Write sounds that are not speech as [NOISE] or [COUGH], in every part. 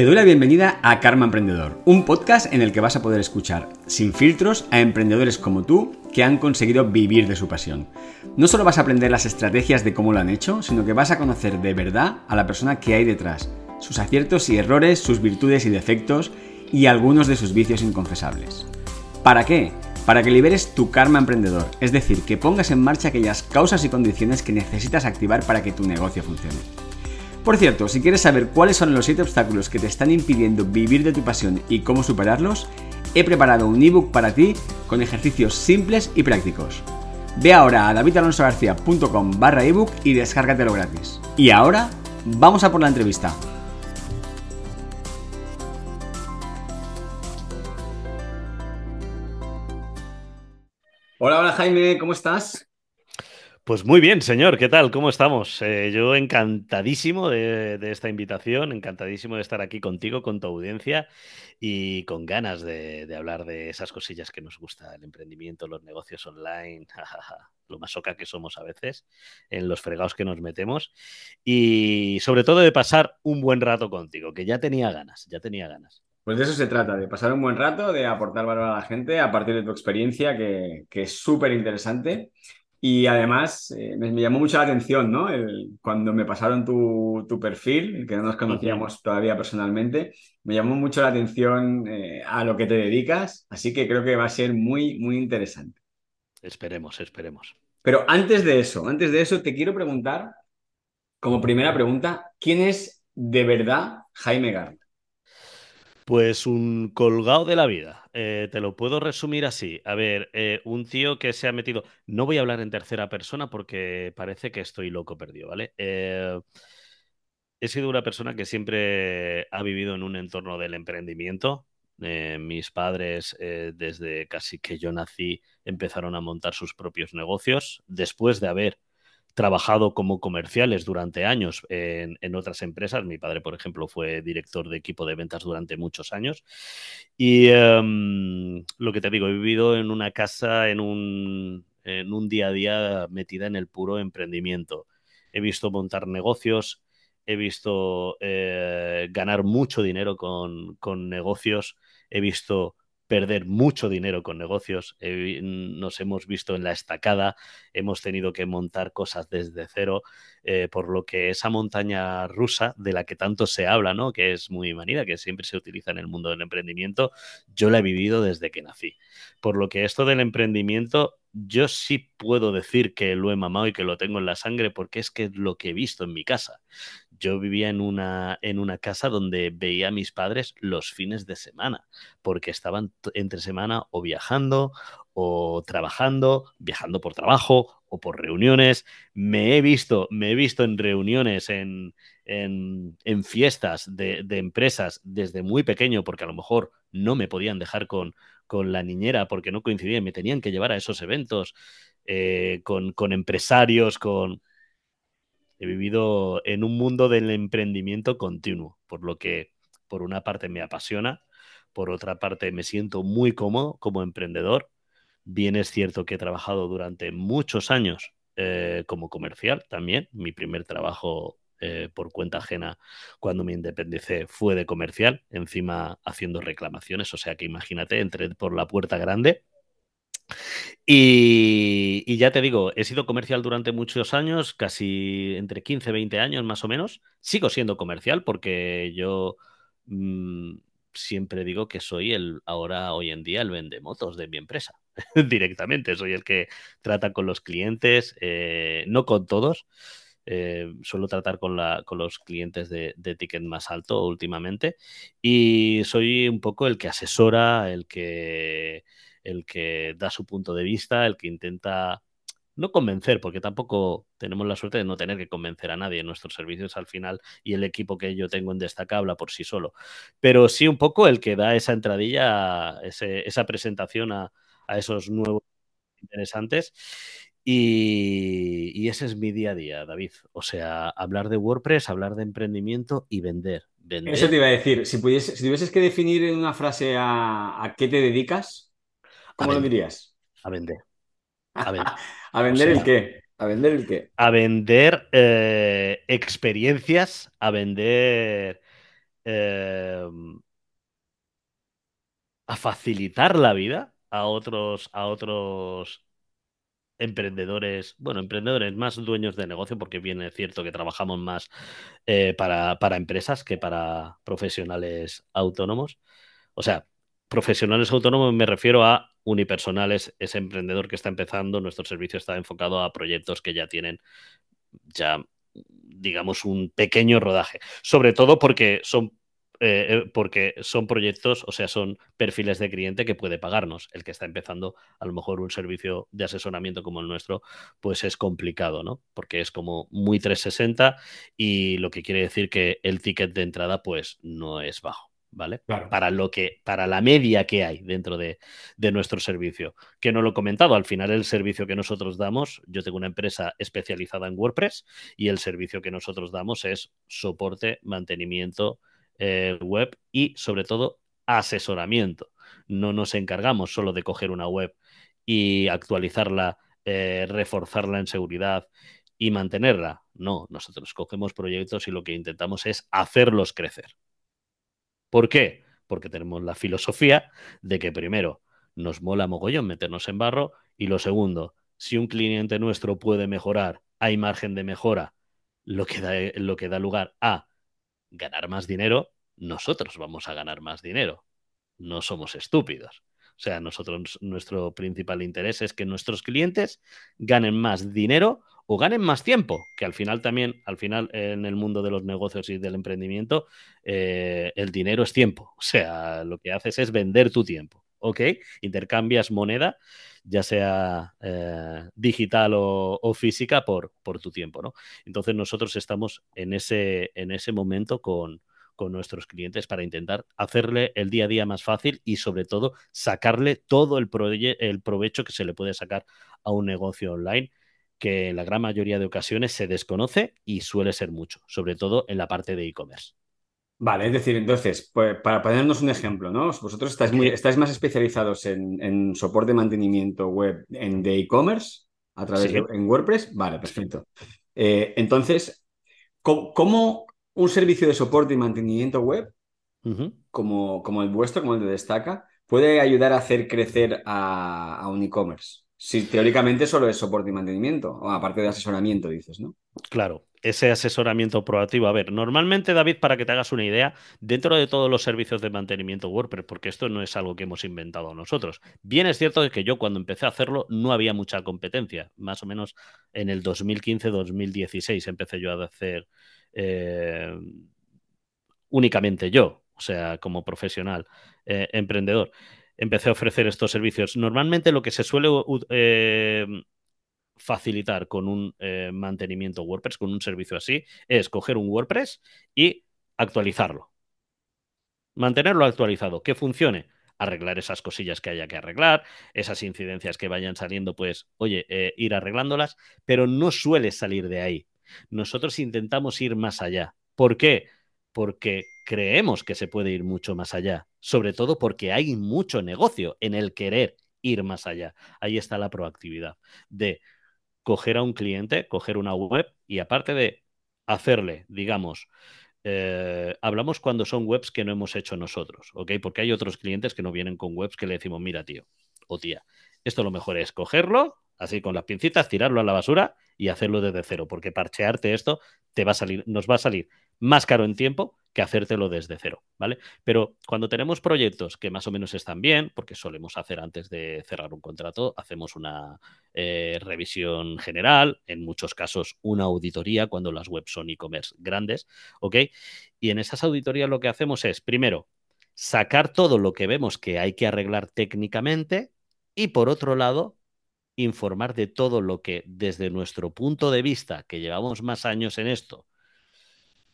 Te doy la bienvenida a Karma Emprendedor, un podcast en el que vas a poder escuchar, sin filtros, a emprendedores como tú que han conseguido vivir de su pasión. No solo vas a aprender las estrategias de cómo lo han hecho, sino que vas a conocer de verdad a la persona que hay detrás, sus aciertos y errores, sus virtudes y defectos y algunos de sus vicios inconfesables. ¿Para qué? Para que liberes tu karma emprendedor, es decir, que pongas en marcha aquellas causas y condiciones que necesitas activar para que tu negocio funcione. Por cierto, si quieres saber cuáles son los 7 obstáculos que te están impidiendo vivir de tu pasión y cómo superarlos, he preparado un ebook para ti con ejercicios simples y prácticos. Ve ahora a davidalonsogarcia.com barra ebook y descárgatelo gratis. Y ahora, vamos a por la entrevista. Hola, hola Jaime, ¿cómo estás? Pues muy bien, señor. ¿Qué tal? ¿Cómo estamos? Eh, yo encantadísimo de, esta invitación, encantadísimo de estar aquí contigo, con tu audiencia y con ganas de, hablar de esas cosillas que nos gusta, el emprendimiento, los negocios online, [LAUGHS] lo masoca que somos a veces, en los fregados que nos metemos y sobre todo de pasar un buen rato contigo, que ya tenía ganas, ya tenía ganas. Pues de eso se trata, de pasar un buen rato, de aportar valor a la gente a partir de tu experiencia, que, que es súper interesante. Y además eh, me, llamó mucho la atención, ¿no? cuando me pasaron tu, tu, perfil, que no nos conocíamos todavía personalmente, me llamó mucho la atención eh, a lo que te dedicas, así que creo que va a ser muy, muy interesante. Esperemos, esperemos. Pero antes de eso, antes de eso, te quiero preguntar, como primera pregunta, ¿quién es de verdad Jaime Garra? Pues un colgado de la vida. Eh, te lo puedo resumir así. A ver, eh, un tío que se ha metido. No voy a hablar en tercera persona porque parece que estoy loco perdido, ¿vale? Eh, he sido una persona que siempre ha vivido en un entorno del emprendimiento. mis padres, desde casi que yo nací, empezaron a montar sus propios negocios después de haber trabajado como comerciales durante años en, otras empresas. Mi padre, por ejemplo, fue director de equipo de ventas durante muchos años. Y em, lo que te digo, he vivido en una casa, en un, en un día a día metida en el puro emprendimiento. He visto montar negocios, he visto eh, ganar mucho dinero con, con negocios, he visto perder mucho dinero con negocios. nos hemos visto en la estacada, hemos tenido que montar cosas desde cero, eh, por lo que esa montaña rusa de la que tanto se habla, ¿no? que es muy manida, que siempre se utiliza en el mundo del emprendimiento, yo la he vivido desde que nací. Por lo que esto del emprendimiento, yo sí puedo decir que lo he mamado y que lo tengo en la sangre porque es que es lo que he visto en mi casa yo vivía en una, en una casa donde veía a mis padres los fines de semana, porque estaban entre semana o viajando o trabajando, viajando por trabajo o por reuniones. Me he visto, me he visto en reuniones, en, en, fiestas de, empresas desde muy pequeño, porque a lo mejor no me podían dejar con, con la niñera porque no coincidía, me tenían que llevar a esos eventos eh, con, con empresarios, con he vivido en un mundo del emprendimiento continuo, por lo que por una parte me apasiona, por otra parte me siento muy cómodo como emprendedor. Bien es cierto que he trabajado durante muchos años eh, como comercial también. Mi primer trabajo eh, por cuenta ajena cuando me independicé fue de comercial, encima haciendo reclamaciones, o sea que imagínate, entré por la puerta grande y, ya te digo, he sido comercial durante muchos años, casi entre 15 y 20 años más o menos. Sigo siendo comercial porque yo mm, siempre digo que soy el, ahora, hoy en día, el vendemotos de mi empresa. [LAUGHS] Directamente, soy el que trata con los clientes, eh, no con todos. Eh, suelo tratar con, la, con los clientes de, ticket más alto últimamente y soy un poco el que asesora, el que el que da su punto de vista, el que intenta no convencer, porque tampoco tenemos la suerte de no tener que convencer a nadie en nuestros servicios al final y el equipo que yo tengo en Destaca habla por sí solo. Pero sí un poco el que da esa entradilla, esa presentación a, esos nuevos interesantes. Y, ese es mi día a día, David. O sea, hablar de WordPress, hablar de emprendimiento y vender. Eso te iba a decir. Si tuvieses que definir en una frase a qué te dedicas, ¿Cómo lo dirías? [LAUGHS] A vender. A, vender el qué? ¿A vender el qué? A vender eh, experiencias, a vender eh, a facilitar la vida a otros, a otros emprendedores, bueno, emprendedores más dueños de negocio, porque bien es cierto que trabajamos más eh, para, para empresas que para profesionales autónomos. O sea, profesionales autónomos me refiero a unipersonales, ese emprendedor que está empezando, nuestro servicio está enfocado a proyectos que ya tienen ya digamos un pequeño rodaje, sobre todo porque son eh, eh, porque son proyectos, o sea, son perfiles de cliente que puede pagarnos. El que está empezando, a lo mejor un servicio de asesoramiento como el nuestro, pues es complicado, ¿no? Porque es como muy 360 y lo que quiere decir que el ticket de entrada, pues no es bajo. ¿Vale? Claro. Para lo que, para la media que hay dentro de, de, nuestro servicio. Que no lo he comentado, al final el servicio que nosotros damos, yo tengo una empresa especializada en WordPress y el servicio que nosotros damos es soporte, mantenimiento, eh, web y sobre todo asesoramiento. No nos encargamos solo de coger una web y actualizarla, eh, reforzarla en seguridad y mantenerla. No, nosotros cogemos proyectos y lo que intentamos es hacerlos crecer. ¿Por qué? Porque tenemos la filosofía de que primero nos mola mogollón meternos en barro y lo segundo, si un cliente nuestro puede mejorar, hay margen de mejora, lo que da, lo que da lugar a ganar más dinero, nosotros vamos a ganar más dinero. No somos estúpidos. O sea, nosotros, nuestro principal interés es que nuestros clientes ganen más dinero o ganen más tiempo, que al final también, al final en el mundo de los negocios y del emprendimiento, eh, el dinero es tiempo. [LAUGHS] O sea, lo que haces es vender tu tiempo. ¿Ok? Intercambias moneda, ya sea eh, digital o, física, por, por tu tiempo, ¿no? Entonces nosotros estamos en ese, en ese momento con, con nuestros clientes para intentar hacerle el día a día más fácil y sobre todo sacarle todo el, el provecho que se le puede sacar a un negocio online que en la gran mayoría de ocasiones se desconoce y suele ser mucho, sobre todo en la parte de e-commerce. Vale, es decir, entonces, pues, para ponernos un ejemplo, ¿no? Vosotros estáis, muy, estáis más especializados en, en soporte de mantenimiento web en de e-commerce a través sí. de en WordPress. Vale, perfecto. Eh, entonces, ¿cómo, ¿cómo, un servicio de soporte y mantenimiento web, uh -huh. como, como, el vuestro, como el de Destaca, puede ayudar a hacer crecer a, a un e-commerce. Si teóricamente solo es soporte y mantenimiento, aparte de asesoramiento, dices, ¿no? Claro, ese asesoramiento proactivo. A ver, normalmente, David, para que te hagas una idea, dentro de todos los servicios de mantenimiento WordPress, porque esto no es algo que hemos inventado nosotros. Bien es cierto que yo cuando empecé a hacerlo no había mucha competencia. Más o menos en el 2015-2016 empecé yo a hacer eh, únicamente yo, o sea, como profesional, eh, emprendedor, empecé a ofrecer estos servicios. Normalmente lo que se suele eh, facilitar con un eh, mantenimiento WordPress, con un servicio así, es coger un WordPress y actualizarlo. Mantenerlo actualizado, que funcione arreglar esas cosillas que haya que arreglar, esas incidencias que vayan saliendo, pues, oye, eh, ir arreglándolas, pero no suele salir de ahí. Nosotros intentamos ir más allá. ¿Por qué? Porque creemos que se puede ir mucho más allá, sobre todo porque hay mucho negocio en el querer ir más allá. Ahí está la proactividad de coger a un cliente, coger una web y aparte de hacerle, digamos, eh, hablamos cuando son webs que no hemos hecho nosotros, ¿ok? Porque hay otros clientes que no vienen con webs que le decimos, mira, tío o tía, esto lo mejor es cogerlo, así con las pincitas, tirarlo a la basura y hacerlo desde cero, porque parchearte esto te va a salir, nos va a salir más caro en tiempo que hacértelo desde cero, ¿vale? Pero cuando tenemos proyectos que más o menos están bien, porque solemos hacer antes de cerrar un contrato, hacemos una eh, revisión general, en muchos casos una auditoría cuando las webs son e-commerce grandes, ¿ok? Y en esas auditorías lo que hacemos es, primero, sacar todo lo que vemos que hay que arreglar técnicamente y por otro lado, informar de todo lo que desde nuestro punto de vista, que llevamos más años en esto,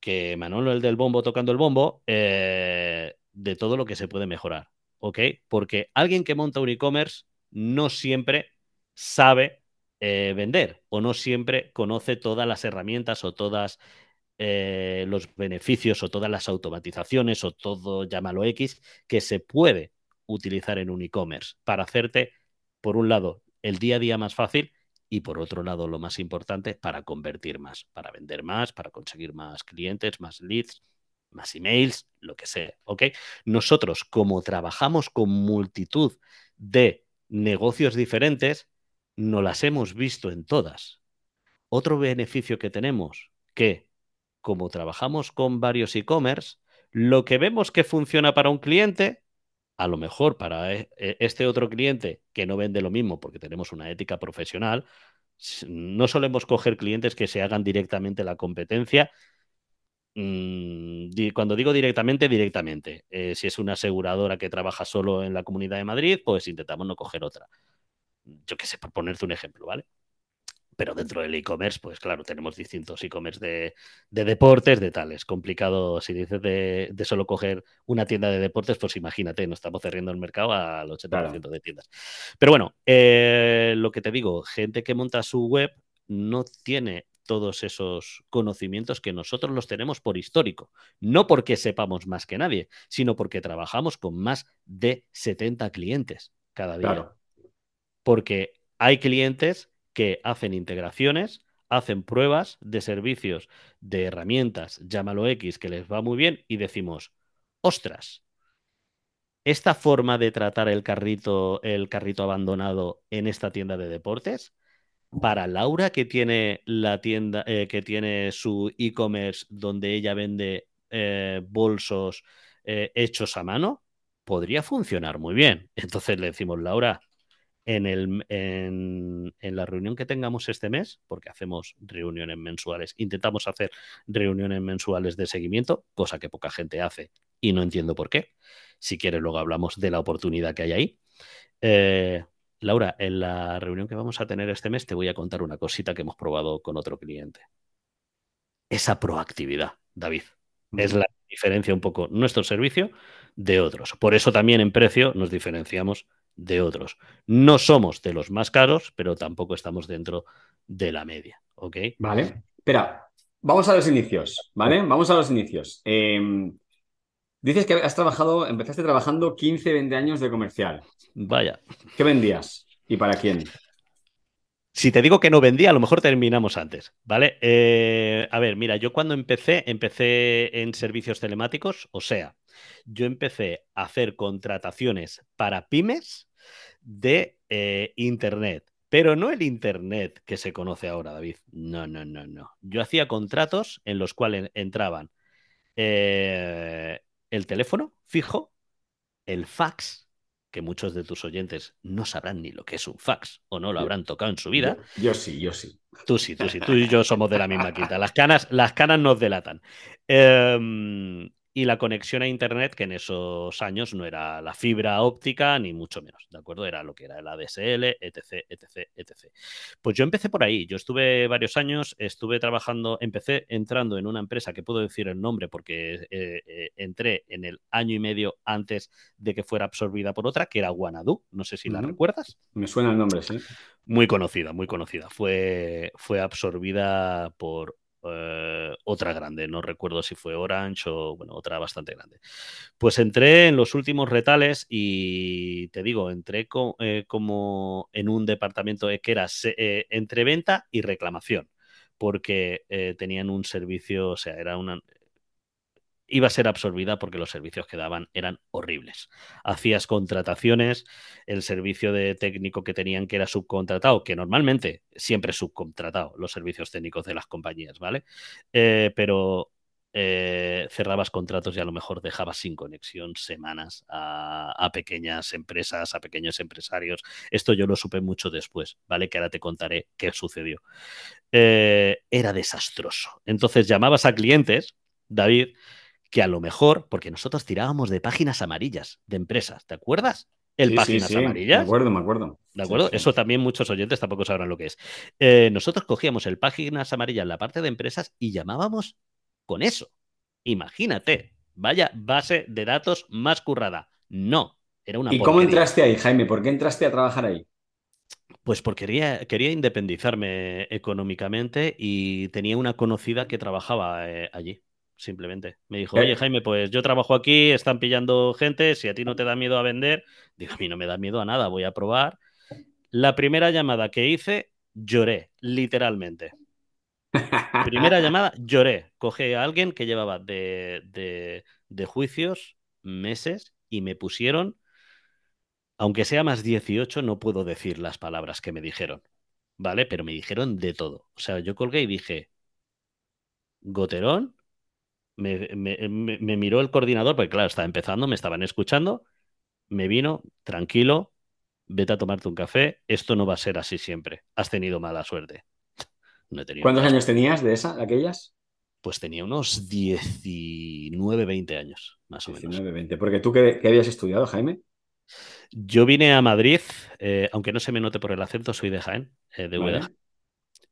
que Manolo el del bombo tocando el bombo, eh, de todo lo que se puede mejorar, ¿ok? Porque alguien que monta un e-commerce no siempre sabe eh, vender o no siempre conoce todas las herramientas o todas eh, los beneficios o todas las automatizaciones o todo, llámalo X, que se puede utilizar en un e-commerce para hacerte, por un lado, el día a día más fácil y por otro lado, lo más importante, para convertir más, para vender más, para conseguir más clientes, más leads, más emails, lo que sea, ¿ok? Nosotros, como trabajamos con multitud de negocios diferentes, no las hemos visto en todas. Otro beneficio que tenemos, que como trabajamos con varios e-commerce, lo que vemos que funciona para un cliente, a lo mejor para e, e, este otro cliente que no vende lo mismo porque tenemos una ética profesional, no solemos coger clientes que se hagan directamente la competencia. Mm, cuando digo directamente, directamente. Eh, si es una aseguradora que trabaja solo en la Comunidad de Madrid, pues intentamos no coger otra. Yo qué sé, por ponerte un ejemplo, ¿vale? Pero dentro del e-commerce, pues claro, tenemos distintos e-commerce de, deportes, de tal. Es complicado, si dices de, solo coger una tienda de deportes, pues imagínate, no estamos cerrando el mercado al 80% de tiendas. Pero bueno, eh, lo que te digo, gente que monta su web no tiene todos esos conocimientos que nosotros los tenemos por histórico. No porque sepamos más que nadie, sino porque trabajamos con más de 70 clientes cada día. Porque hay clientes que hacen integraciones, hacen pruebas de servicios, de herramientas, llámalo X, que les va muy bien y decimos, ostras, esta forma de tratar el carrito, el carrito abandonado en esta tienda de deportes, para Laura que tiene la tienda, eh, que tiene su e-commerce donde ella vende eh, bolsos eh, hechos a mano, podría funcionar muy bien. Entonces le decimos, Laura, en, el, en, la reunión que tengamos este mes, porque hacemos reuniones mensuales, intentamos hacer reuniones mensuales de seguimiento, cosa que poca gente hace y no entiendo por qué. Si quieres, luego hablamos de la oportunidad que hay ahí. Eh, Laura, en la reunión que vamos a tener este mes te voy a contar una cosita que hemos probado con otro cliente. Esa proactividad, David, es la diferencia un poco nuestro servicio de otros. Por eso también en precio nos diferenciamos de otros. No somos de los más caros, pero tampoco estamos dentro de la media. ¿Ok? Vale. Espera, vamos a los inicios, ¿vale? Vamos a los inicios. Em, dices que has trabajado, empezaste trabajando 15, 20 años de comercial. Vaya. ¿Qué vendías y para quién? Si te digo que no vendía, a lo mejor terminamos antes, ¿vale? Eh, a ver, mira, yo cuando empecé, empecé en servicios telemáticos, o sea, yo empecé a hacer contrataciones para pymes de eh, Internet. Pero no el Internet que se conoce ahora, David. No, no, no, no. Yo hacía contratos en los cuales entraban eh, el teléfono fijo, el fax, que muchos de tus oyentes no sabrán ni lo que es un fax o no lo habrán tocado en su vida. Yo, sí, yo sí. Tú sí, tú sí, tú y yo somos de la misma quinta. Las canas, las canas nos delatan. Eh, y la conexión a Internet, que en esos años no era la fibra óptica, ni mucho menos, ¿de acuerdo? Era lo que era el ADSL, etc., etc., etc. Pues yo empecé por ahí, yo estuve varios años, estuve trabajando, empecé entrando en una empresa que puedo decir el nombre porque eh, eh, entré en el año y medio antes de que fuera absorbida por otra, que era Guanadu, no sé si la recuerdas. Me suena el nombre, sí. Muy conocida, muy conocida. Fue, fue absorbida por eh, otra grande, no recuerdo si fue Orange o bueno, otra bastante grande. Pues entré en los últimos retales y te digo, entré eh, como en un departamento que era eh, entre venta y reclamación, porque tenían un servicio, o sea, era una, iba a ser absorbida porque los servicios que daban eran horribles. Hacías contrataciones, el servicio de técnico que tenían que era subcontratado, que normalmente siempre subcontratado los servicios técnicos de las compañías, ¿vale? Eh, pero eh, cerrabas contratos y a lo mejor dejabas sin conexión semanas a, pequeñas empresas, a pequeños empresarios. Esto yo lo supe mucho después, ¿vale? Que ahora te contaré qué sucedió. Eh, era desastroso. Entonces llamabas a clientes, David, que a lo mejor, porque nosotros tirábamos de páginas amarillas de empresas, ¿te acuerdas? El páginas amarillas. Me acuerdo, me acuerdo. ¿De acuerdo? Eso también muchos oyentes tampoco sabrán lo que es. Eh, nosotros cogíamos el páginas amarillas en la parte de empresas y llamábamos con eso. Imagínate, vaya base de datos más currada. No, era una. ¿Y cómo entraste ahí, Jaime? ¿Por qué entraste a trabajar ahí? Pues porque quería, quería independizarme económicamente y tenía una conocida que trabajaba eh, allí simplemente. Me dijo, oye Jaime, pues yo trabajo aquí, están pillando gente, si a ti no te da miedo a vender, digo, a mí no me da miedo a nada, voy a probar. La primera llamada que hice, lloré, literalmente. Primera [LAUGHS] llamada, lloré. Cogí a alguien que llevaba de, de, de juicios meses y me pusieron, aunque sea más 18, no puedo decir las palabras que me dijeron, ¿vale? Pero me dijeron de todo. O sea, yo colgué y dije, Goterón, me, me- me- me miró el coordinador, porque claro, estaba empezando, me estaban escuchando, me vino, tranquilo, vete a tomarte un café, esto no va a ser así siempre. Has tenido mala suerte. [LAUGHS] No he tenido ¿Cuántos años tenías de esa, de aquellas? Pues tenía unos 19, 20 años, más o menos. 19, 20. Porque tú, ¿qué, qué habías estudiado, Jaime? Yo vine a Madrid, eh, aunque no se me note por el acento, soy de Jaén, eh, de Vale.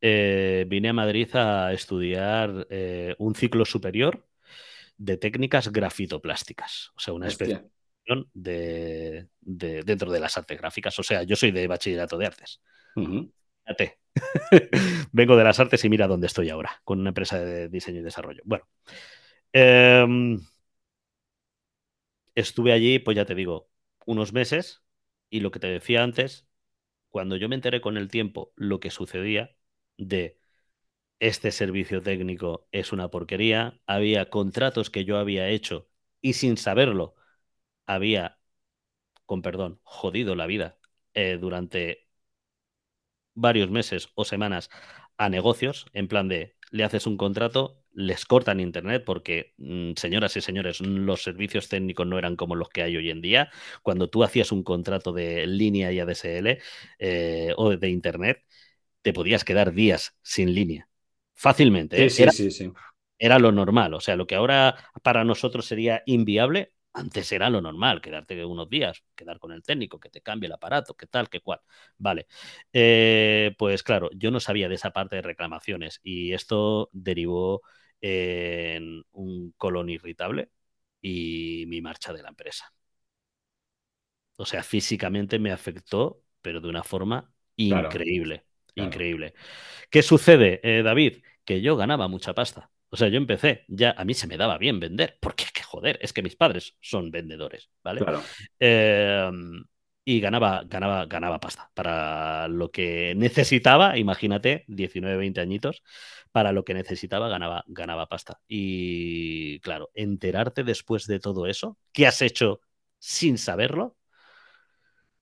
Eh, vine a Madrid a estudiar un ciclo superior de técnicas grafitoplásticas, o sea, una especialización de, de- dentro de las artes gráficas. O sea, yo soy de bachillerato de artes. Fíjate. [LAUGHS] Vengo de las artes y mira dónde estoy ahora, con una empresa de diseño y desarrollo. Bueno, em, estuve allí, pues ya te digo, unos meses y lo que te decía antes, cuando yo me enteré con el tiempo lo que sucedía de este servicio técnico es una porquería, había contratos que yo había hecho y sin saberlo había, con perdón, jodido la vida eh, durante varios meses o semanas a negocios, en plan de le haces un contrato, les cortan internet porque, mm, señoras y señores, los servicios técnicos no eran como los que hay hoy en día. Cuando tú hacías un contrato de línea y ADSL eh, o de internet, te podías quedar días sin línea. Fácilmente, Sí, ¿eh? sí, Era sí, sí. era lo normal. O sea, lo que ahora para nosotros sería inviable, antes era lo normal, quedarte unos días, quedar con el técnico, que te cambie el aparato, que tal, que cual. Vale. Eh, pues claro, yo no sabía de esa parte de reclamaciones y esto derivó en un colon irritable y mi marcha de la empresa. O sea, físicamente me afectó, pero de una forma increíble, claro. Increíble. ¿Qué sucede, eh, David? Que yo ganaba mucha pasta. O sea, yo empecé, ya a mí se me daba bien vender, porque que joder, es que mis padres son vendedores, ¿vale? Claro. Eh, y ganaba, ganaba, ganaba pasta para lo que necesitaba, imagínate, 19, 20 añitos, para lo que necesitaba ganaba, ganaba pasta. Y claro, enterarte después de todo eso, ¿qué has hecho sin saberlo?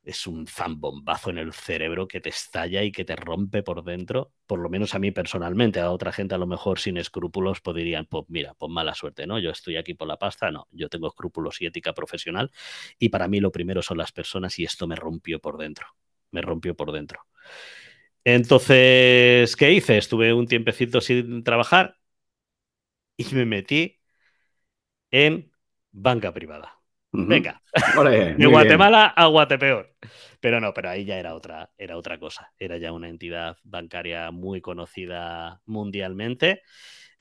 Es un zambombazo en el cerebro que te estalla y que te rompe por dentro, por lo menos a mí personalmente, a otra gente a lo mejor sin escrúpulos podrían, pues mira, pues mala suerte, ¿no? Yo estoy aquí por la pasta, no, yo tengo escrúpulos y ética profesional y para mí lo primero son las personas y esto me rompió por dentro, me rompió por dentro. Entonces, ¿qué hice? Estuve un tiempecito sin trabajar y me metí en banca privada. Venga, de [LAUGHS] muy bien. Guatemala a Guatepeor. Pero no, pero ahí ya era otra, era otra cosa. Era ya una entidad bancaria muy conocida mundialmente,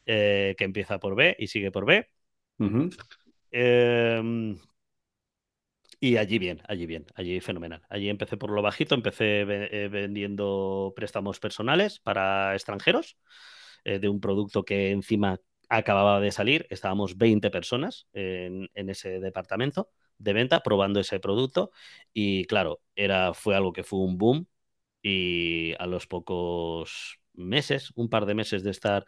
eh, que empieza por B y sigue por B. Eh, y allí bien, allí bien, allí fenomenal. Allí empecé por lo bajito, empecé eh, vendiendo préstamos personales para extranjeros eh, de un producto que encima acababa de salir. Estábamos 20 personas en, ese departamento de venta probando ese producto y claro, era, fue algo que fue un boom y a los pocos meses, un par de meses de estar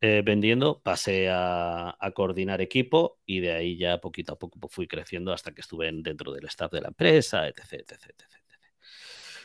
eh, vendiendo, pasé a, a coordinar equipo y de ahí ya poquito a poco fui creciendo hasta que estuve en- dentro del staff de la empresa, etc, etc, etc, etc.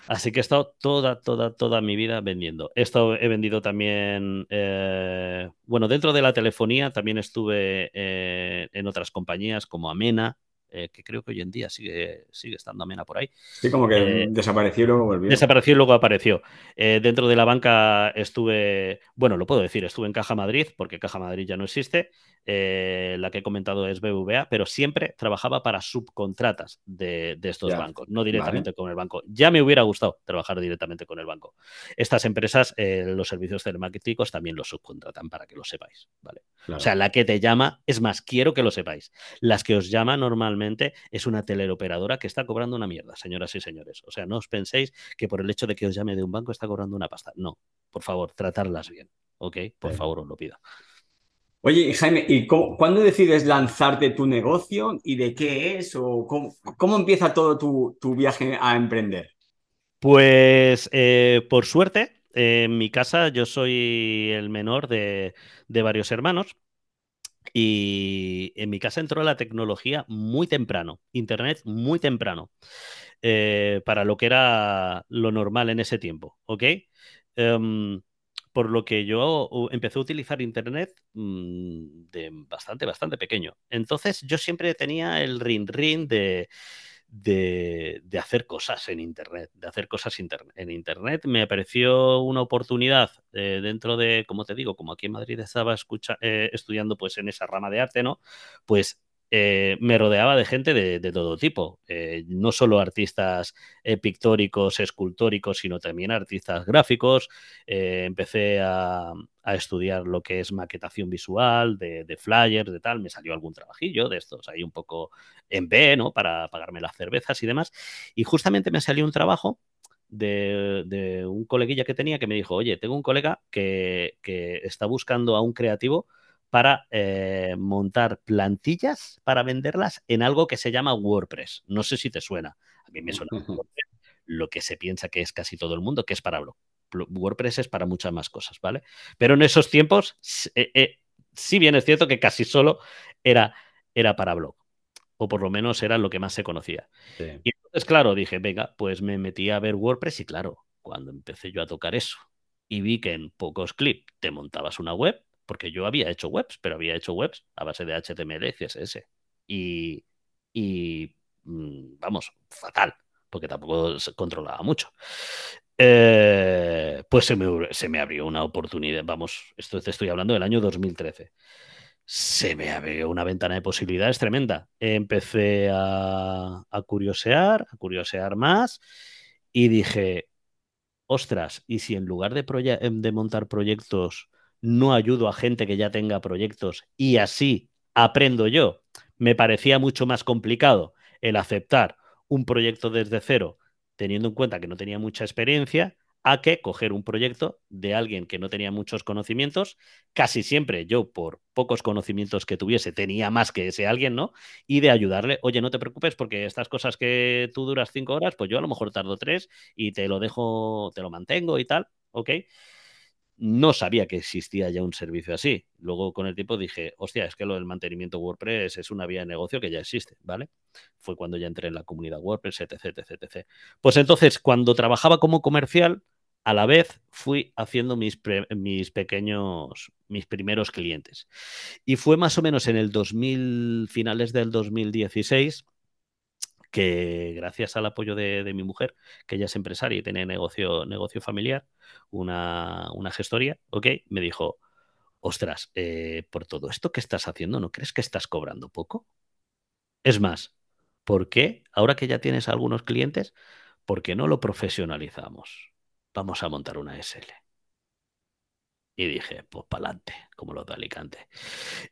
Así que he estado toda, toda, toda mi vida vendiendo. He, he vendido también, eh, bueno, dentro de la telefonía también estuve eh, en otras compañías como Amena, eh, que creo que hoy en día sigue, sigue estando Amena por ahí. Sí, como que Eh, desapareció y luego volvió. Desapareció y luego apareció. Eh, dentro de la banca estuve, bueno, lo puedo decir, estuve en Caja Madrid, porque Caja Madrid ya no existe. La que he comentado es BBVA, pero siempre trabajaba para subcontratas de, de estos Ya, bancos, no directamente vale. con el banco. Ya me hubiera gustado trabajar directamente con el banco. Estas empresas, los servicios telemáticos también los subcontratan para que lo sepáis, ¿vale? Claro. O sea, la que te llama, es más, quiero que lo sepáis. Las que os llama normalmente es una teleoperadora que está cobrando una mierda, señoras y señores. O sea, no os penséis que por el hecho de que os llame de un banco está cobrando una pasta. No, por favor, tratarlas bien. ¿Ok? Por Sí. favor, os lo pido. Oye, Jaime, ¿y cómo- cuándo decides lanzarte tu negocio y de qué es? ¿O cómo, cómo empieza todo tu, tu viaje a emprender? Pues, eh, por suerte, en mi casa yo soy el menor de, de varios hermanos. Y en mi casa entró la tecnología muy temprano, Internet muy temprano, eh, para lo que era lo normal en ese tiempo, ¿ok? Em, por lo que yo empecé a utilizar Internet mm, de bastante, bastante pequeño. Entonces yo siempre tenía el ring ring de de, hacer cosas en Internet, de hacer cosas en Internet. Me pareció una oportunidad eh, dentro de, como te digo, como aquí en Madrid estaba eh, estudiando pues en esa rama de arte, ¿no? Pues eh, me rodeaba de gente de, todo tipo, no solo artistas pictóricos, escultóricos, sino también artistas gráficos. empecé a, estudiar lo que es maquetación visual, de, de, flyers, de tal. Me salió algún trabajillo de estos ahí un poco en B, ¿no? Para pagarme las cervezas y demás. Y justamente me salió un trabajo de, un coleguilla que tenía que me dijo, oye, tengo un colega que, está buscando a un creativo para eh, montar plantillas para venderlas en algo que se llama WordPress. No sé si te suena. A mí me suena lo que se piensa que es casi todo el mundo, que es para blog. WordPress es para muchas más cosas, ¿vale? Pero en esos tiempos, eh, eh, sí bien es cierto que casi solo era, era para blog o por lo menos era lo que más se conocía. Y entonces, claro, dije, venga, pues me metí a ver WordPress y claro, cuando empecé yo a tocar eso y vi que en pocos clips te montabas una web, porque yo había hecho webs, pero había hecho webs a base de HTML y CSS. Y, y mm, vamos, fatal, porque tampoco se controlaba mucho. Eh, pues se me, se me abrió una oportunidad, vamos, esto te estoy hablando del año 2013 se me abrió una ventana de posibilidades tremenda. Empecé a, curiosear, a curiosear más y dije, ostras, ¿y si en lugar de, em, de montar proyectos no ayudo a gente que ya tenga proyectos y así aprendo yo? Me parecía mucho más complicado el aceptar un proyecto desde cero teniendo en cuenta que no tenía mucha experiencia a que coger un proyecto de alguien que no tenía muchos conocimientos. Casi siempre yo, por pocos conocimientos que tuviese, tenía más que ese alguien, ¿no? Y de ayudarle, oye, no te preocupes porque estas cosas que tú duras cinco horas, pues yo a lo mejor tardo tres y te lo dejo, te lo mantengo y tal, ¿ok? No sabía que existía ya un servicio así. Luego con el tiempo dije, hostia, es que lo del mantenimiento WordPress es una vía de negocio que ya existe, ¿vale? Fue cuando ya entré en la comunidad WordPress, etc, etc, etc. Pues entonces, cuando trabajaba como comercial, a la vez fui haciendo mis, pequeños, mis primeros clientes. Y fue más o menos en el 2000, finales del 2016, que gracias al apoyo de, mi mujer, que ella es empresaria y tiene negocio, negocio familiar, una, gestoría, ¿ok? Me dijo, ostras, eh, por todo esto que estás haciendo, ¿no crees que estás cobrando poco? Es más, ¿por qué, ahora que ya tienes algunos clientes, por qué no lo profesionalizamos? Vamos a montar una SL. Y dije, pues para adelante, como lo de Alicante.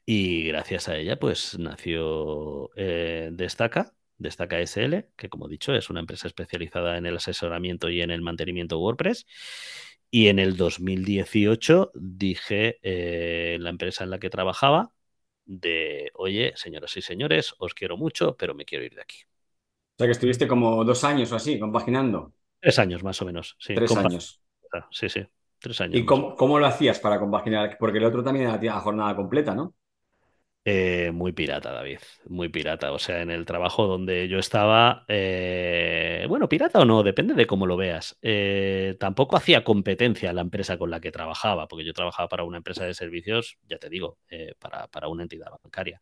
Y gracias a ella, pues nació eh, Destaca, Destaca SL, que como he dicho es una empresa especializada en el asesoramiento y en el mantenimiento WordPress. Y en el 2018 dije eh, la empresa en la que trabajaba de, oye, señoras y señores, os quiero mucho, pero me quiero ir de aquí. O sea que estuviste como dos años o así, compaginando. Tres años más o menos, sí. Tres años. Sí, sí, tres años. ¿Y cómo, lo hacías para compaginar? Porque el otro también era jornada completa, ¿no? Eh, muy pirata, David, muy pirata. O sea, en el trabajo donde yo estaba, eh, bueno, pirata o no, depende de cómo lo veas. Eh, tampoco hacía competencia la empresa con la que trabajaba, porque yo trabajaba para una empresa de servicios, ya te digo, para, para, una entidad bancaria.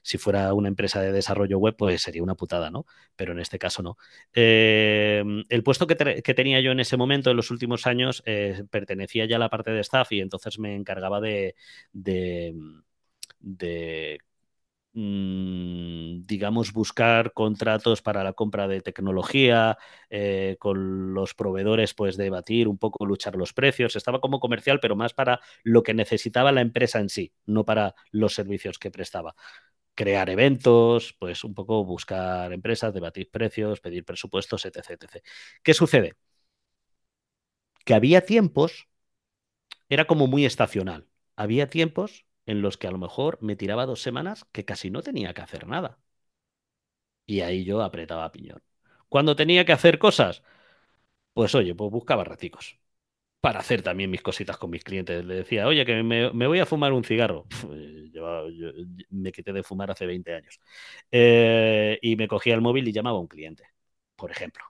Si fuera una empresa de desarrollo web, pues sería una putada, ¿no? Pero en este caso no. el puesto que, tenía yo en ese momento, en los últimos años, pertenecía ya a la parte de staff y entonces me encargaba de mm, digamos, buscar contratos para la compra de tecnología, eh, con los proveedores, pues debatir un poco, luchar los precios. Estaba como comercial, pero más para lo que necesitaba la empresa en sí, no para los servicios que prestaba. Crear eventos, pues un poco buscar empresas, debatir precios, pedir presupuestos, etc. etc. ¿Qué sucede? Que había tiempos, era como muy estacional. Había tiempos en los que a lo mejor me tiraba dos semanas que casi no tenía que hacer nada. Y ahí yo apretaba piñón. Cuando tenía que hacer cosas, pues oye, pues buscaba raticos. para hacer también mis cositas con mis clientes. Le decía, oye, que me, voy a fumar un cigarro. yo, yo, me quité de fumar hace 20 años. Eh, y me cogía el móvil y llamaba a un cliente, por ejemplo.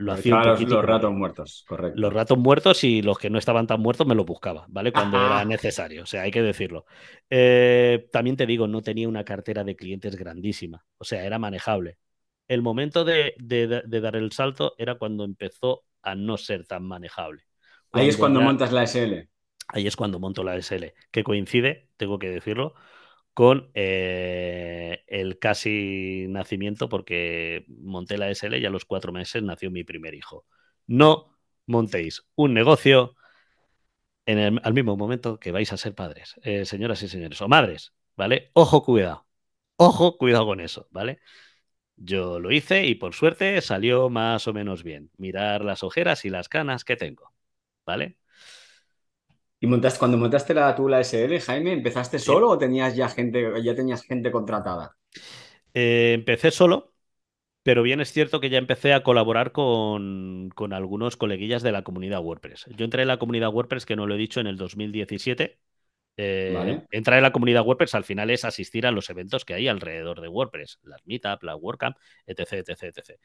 Lo hacía un los, los ratos muertos, correcto. Los ratos muertos y los que no estaban tan muertos me los buscaba, ¿vale? Cuando era necesario, o sea, hay que decirlo. Eh, también te digo, no tenía una cartera de clientes grandísima, o sea, era manejable. El momento de, de, de dar el salto era cuando empezó a no ser tan manejable. ahí es cuando montas la SL. Ahí es cuando monto la SL, que coincide, tengo que decirlo, con eh, el casi nacimiento, porque monté la SL y a los cuatro meses nació mi primer hijo. No montéis un negocio en el, al mismo momento que vais a ser padres, eh, señoras y señores, o madres, ¿vale? Ojo, cuidado. Ojo, cuidado con eso, ¿vale? Yo lo hice y por suerte salió más o menos bien. Mirar las ojeras y las canas que tengo. ¿Vale? ¿Y montaste, cuando montaste la, tú la SL, Jaime, empezaste solo o tenías ya gente, ya tenías gente contratada? Eh, empecé solo, pero bien es cierto que ya empecé a colaborar con, con, algunos coleguillas de la comunidad WordPress. Yo entré en la comunidad WordPress, que no lo he dicho, en el 2017 eh, Entrar en la comunidad WordPress al final es asistir a los eventos que hay alrededor de WordPress, las Meetup, la WordCamp, etc. etc, etc.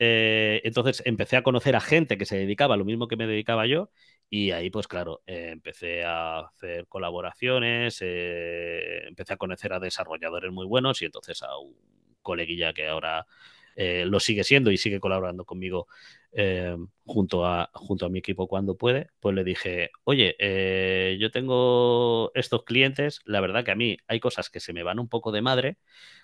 Eh, entonces empecé a conocer a gente que se dedicaba a lo mismo que me dedicaba yo y ahí pues claro, eh, empecé a hacer colaboraciones, eh, empecé a conocer a desarrolladores muy buenos y entonces a un coleguilla que ahora eh, lo sigue siendo y sigue colaborando conmigo junto, a, junto a mi equipo cuando puede, pues le dije, oye, yo tengo estos clientes, la verdad que a mí hay cosas que se me van un poco de madre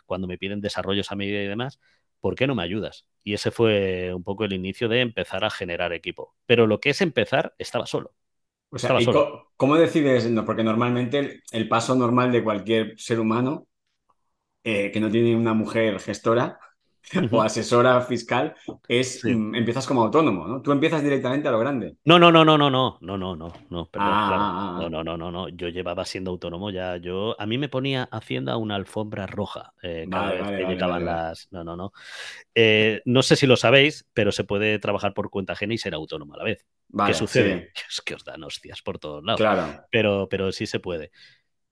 cuando me piden desarrollos a medida y demás, ¿por qué no me ayudas? Y ese fue un poco el inicio de empezar a generar equipo. Pero lo que es empezar, estaba solo. O sea, ¿y solo. ¿cómo decides? No, porque normalmente el, el, paso normal de cualquier ser humano eh, que no tiene una mujer gestora o asesora fiscal es sí. mm, empiezas como autónomo, ¿no? Tú empiezas directamente a lo grande. No, no, no, no, no, no, no, no, no, no, perdón, ah, claro. ah, no, no, no, no, no, yo llevaba siendo autónomo ya, yo, a mí me ponía Hacienda una alfombra roja eh, cada vale, vez vale, que vale, llegaban las, no, no, no, eh, no sé si lo sabéis, pero se puede trabajar por cuenta ajena y ser autónomo a la vez. ¿Qué sucede? Sí. Es que os dan hostias por todos lados. Claro. Pero, pero sí se puede.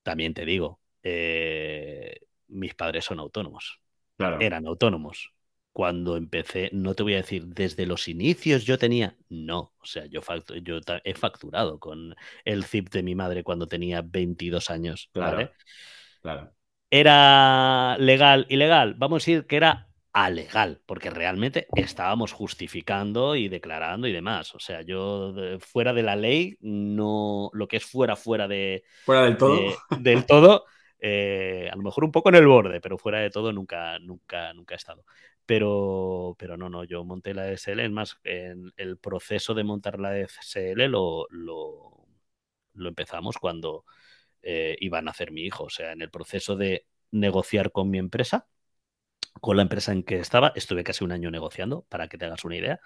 También te digo, eh, mis padres son autónomos. Claro. Eran autónomos. Cuando empecé, no te voy a decir, desde los inicios yo tenía, no, o sea, yo, factu yo he facturado con el zip de mi madre cuando tenía 22 años. Claro, ¿vale? claro. Era legal, ilegal, vamos a decir que era alegal, porque realmente estábamos justificando y declarando y demás. O sea, yo de, fuera de la ley, no lo que es fuera, fuera de. Fuera del todo. De, del todo. Eh, a lo mejor un poco en el borde, pero fuera de todo nunca, nunca, nunca he estado. Pero, pero no, no, yo monté la SL, es más, en el proceso de montar la SL lo, lo, lo empezamos cuando eh, iban a hacer mi hijo, o sea, en el proceso de negociar con mi empresa, con la empresa en que estaba, estuve casi un año negociando, para que te hagas una idea.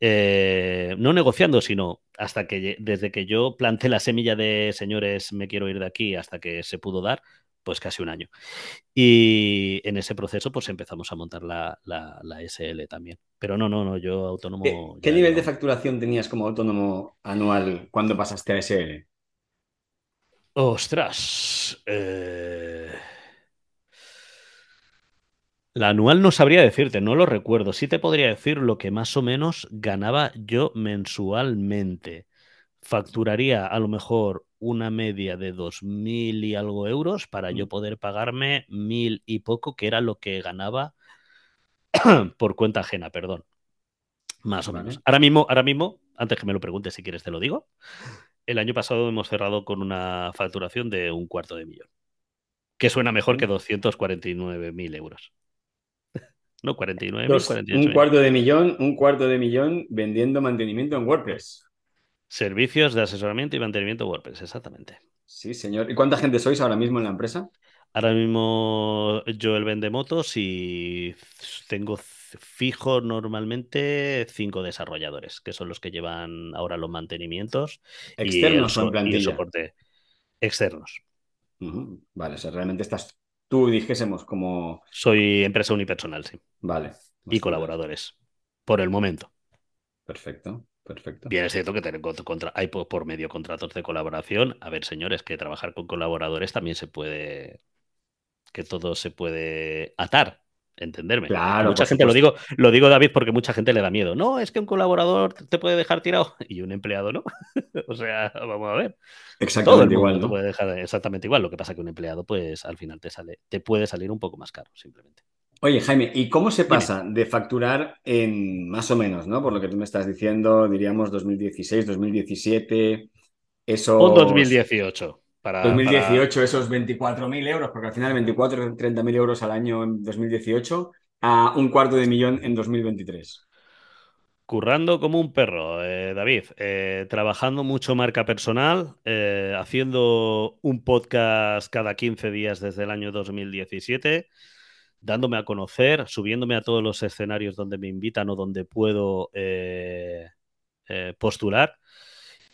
Eh, no negociando, sino hasta que desde que yo planté la semilla de señores, me quiero ir de aquí, hasta que se pudo dar, pues casi un año. Y en ese proceso, pues empezamos a montar la, la, la SL también. Pero no, no, no, yo autónomo. ¿Qué, ¿qué nivel no. de facturación tenías como autónomo anual cuando pasaste a SL? Ostras. Eh... La anual no sabría decirte, no lo recuerdo. Sí te podría decir lo que más o menos ganaba yo mensualmente. Facturaría a lo mejor una media de dos mil y algo euros para yo poder pagarme mil y poco, que era lo que ganaba [CLEARS THROAT] por cuenta ajena, perdón. Más o menos. Ahora mismo, ahora mismo, antes que me lo preguntes si quieres, te lo digo. El año pasado hemos cerrado con una facturación de un cuarto de millón, que suena mejor que 249.000 euros. No, 49 Dos, 48 Un cuarto de millón, un cuarto de millón vendiendo mantenimiento en WordPress. Servicios de asesoramiento y mantenimiento WordPress, exactamente. Sí, señor. ¿Y cuánta gente sois ahora mismo en la empresa? Ahora mismo yo el vende motos y tengo fijo normalmente cinco desarrolladores, que son los que llevan ahora los mantenimientos. Externos y el, o en plantilla. Y el soporte externos. Uh -huh. Vale, o sea, realmente estás tú dijésemos como... Soy empresa unipersonal, sí. Vale. Y colaboradores, por el momento. Perfecto. perfecto. Bien, es cierto que tener contra, hay por, medio contratos de colaboración. A ver, señores, que trabajar con colaboradores también se puede, que todo se puede atar entenderme. Claro, mucha gente lo digo, lo digo David porque mucha gente le da miedo. No, es que un colaborador te puede dejar tirado [LAUGHS] y un empleado no. [LAUGHS] o sea, vamos a ver. Exactamente igual, ¿no? te puede dejar exactamente igual. Lo que pasa que un empleado, pues al final te sale, te puede salir un poco más caro, simplemente. Oye, Jaime, ¿y cómo se pasa de facturar en más o menos, ¿no? Por lo que tú me estás diciendo, diríamos 2016, 2017, eso. O 2018. 2018 esos 24.000 euros, porque al final 24 o 30.000 euros al año en 2018 a un cuarto de millón en 2023. Currando como un perro, eh, David, eh, trabajando mucho marca personal, eh, haciendo un podcast cada 15 días desde el año 2017, dándome a conocer, subiéndome a todos los escenarios donde me invitan o donde puedo postular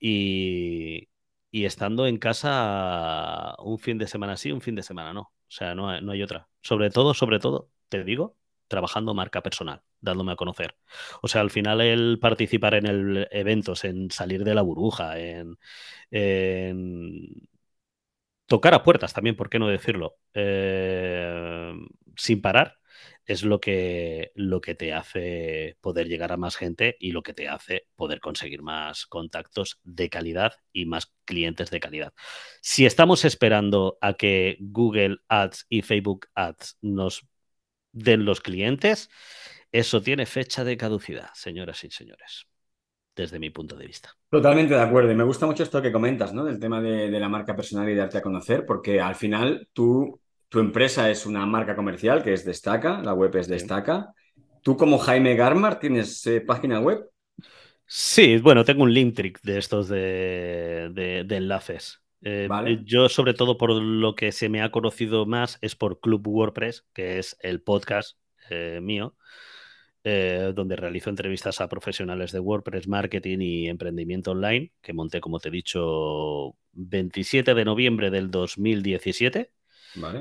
y, y estando en casa un fin de semana sí, un fin de semana no. O sea, no, no hay otra. Sobre todo, sobre todo, te digo, trabajando marca personal, dándome a conocer. O sea, al final el participar en el eventos, en salir de la burbuja, en, tocar a puertas también, ¿por qué no decirlo? Eh, sin parar, es lo que, lo que te hace poder llegar a más gente y lo que te hace poder conseguir más contactos de calidad y más clientes de calidad. Si estamos esperando a que Google Ads y Facebook Ads nos den los clientes, eso tiene fecha de caducidad, señoras y señores, desde mi punto de vista. Totalmente de acuerdo. Y me gusta mucho esto que comentas, ¿no? Del tema de, de la marca personal y darte a conocer, porque al final tú tu empresa es una marca comercial que es Destaca, la web es Destaca. ¿Tú como Jaime Garmar tienes eh, página web? Sí, bueno, tengo un link trick de estos de, enlaces. Eh, yo, sobre todo, por lo que se me ha conocido más es por Club WordPress, que es el podcast eh, mío, donde realizo entrevistas a profesionales de WordPress, marketing y emprendimiento online, que monté, como te he dicho, 27 de noviembre del 2017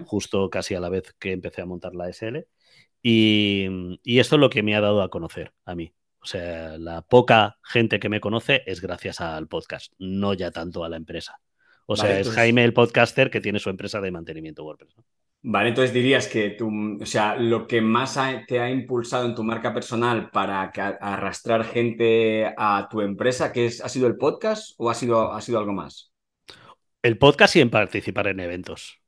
justo casi a la vez que empecé a montar la SL. Y, esto es lo que me ha dado a conocer a mí. O sea, la poca gente que me conoce es gracias al podcast, no ya tanto a la empresa. O sea, es Jaime el podcaster que tiene su empresa de mantenimiento WordPress. Vale, entonces dirías que tú, o sea, lo que más te ha impulsado en tu marca personal para arrastrar gente a tu empresa, que es, ha sido el podcast o ha sido, ha sido algo más? El podcast y en participar en eventos